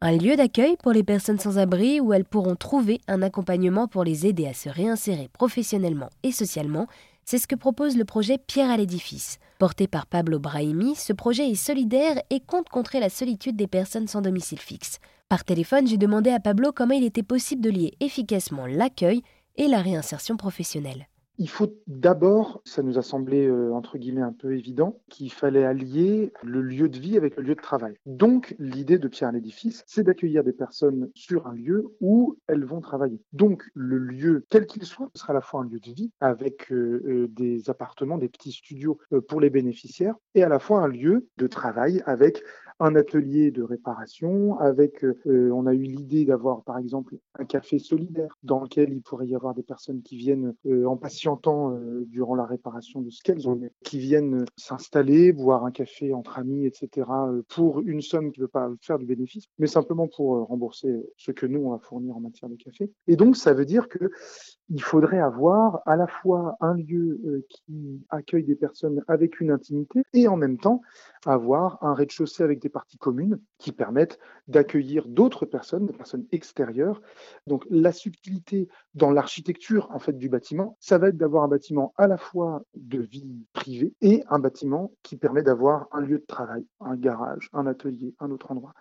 Un lieu d'accueil pour les personnes sans abri où elles pourront trouver un accompagnement pour les aider à se réinsérer professionnellement et socialement, c'est ce que propose le projet Pierre à l'édifice. Porté par Pablo Brahimi, ce projet est solidaire et compte contrer la solitude des personnes sans domicile fixe. Par téléphone, j'ai demandé à Pablo comment il était possible de lier efficacement l'accueil et la réinsertion professionnelle. Il faut d'abord, ça nous a semblé euh, entre guillemets un peu évident, qu'il fallait allier le lieu de vie avec le lieu de travail. Donc l'idée de Pierre l'édifice, c'est d'accueillir des personnes sur un lieu où elles vont travailler. Donc le lieu, quel qu'il soit, sera à la fois un lieu de vie avec euh, euh, des appartements, des petits studios pour les bénéficiaires, et à la fois un lieu de travail avec un atelier de réparation, avec, on a eu l'idée d'avoir par exemple un café solidaire dans lequel il pourrait y avoir des personnes qui viennent en patient temps euh, durant la réparation de ce qu'elles ont, qui viennent s'installer, boire un café entre amis, etc., euh, pour une somme qui ne veut pas faire du bénéfice, mais simplement pour euh, rembourser ce que nous, on va fournir en matière de café. Et donc, ça veut dire que il faudrait avoir à la fois un lieu qui accueille des personnes avec une intimité et en même temps avoir un rez-de-chaussée avec des parties communes qui permettent d'accueillir d'autres personnes, des personnes extérieures. Donc la subtilité dans l'architecture en fait du bâtiment, ça va être d'avoir un bâtiment à la fois de vie privée et un bâtiment qui permet d'avoir un lieu de travail, un garage, un atelier, un autre endroit.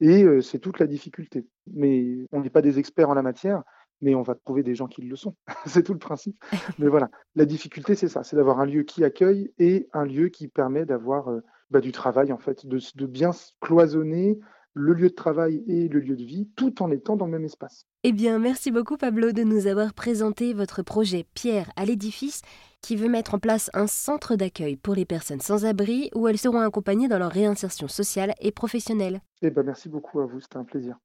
Et euh, c'est toute la difficulté. Mais on n'est pas des experts en la matière mais on va trouver des gens qui le sont. c'est tout le principe. Mais voilà, la difficulté, c'est ça, c'est d'avoir un lieu qui accueille et un lieu qui permet d'avoir euh, bah, du travail, en fait, de, de bien cloisonner le lieu de travail et le lieu de vie, tout en étant dans le même espace. Eh bien, merci beaucoup Pablo de nous avoir présenté votre projet Pierre à l'édifice qui veut mettre en place un centre d'accueil pour les personnes sans abri où elles seront accompagnées dans leur réinsertion sociale et professionnelle. Eh bien, merci beaucoup à vous, c'était un plaisir.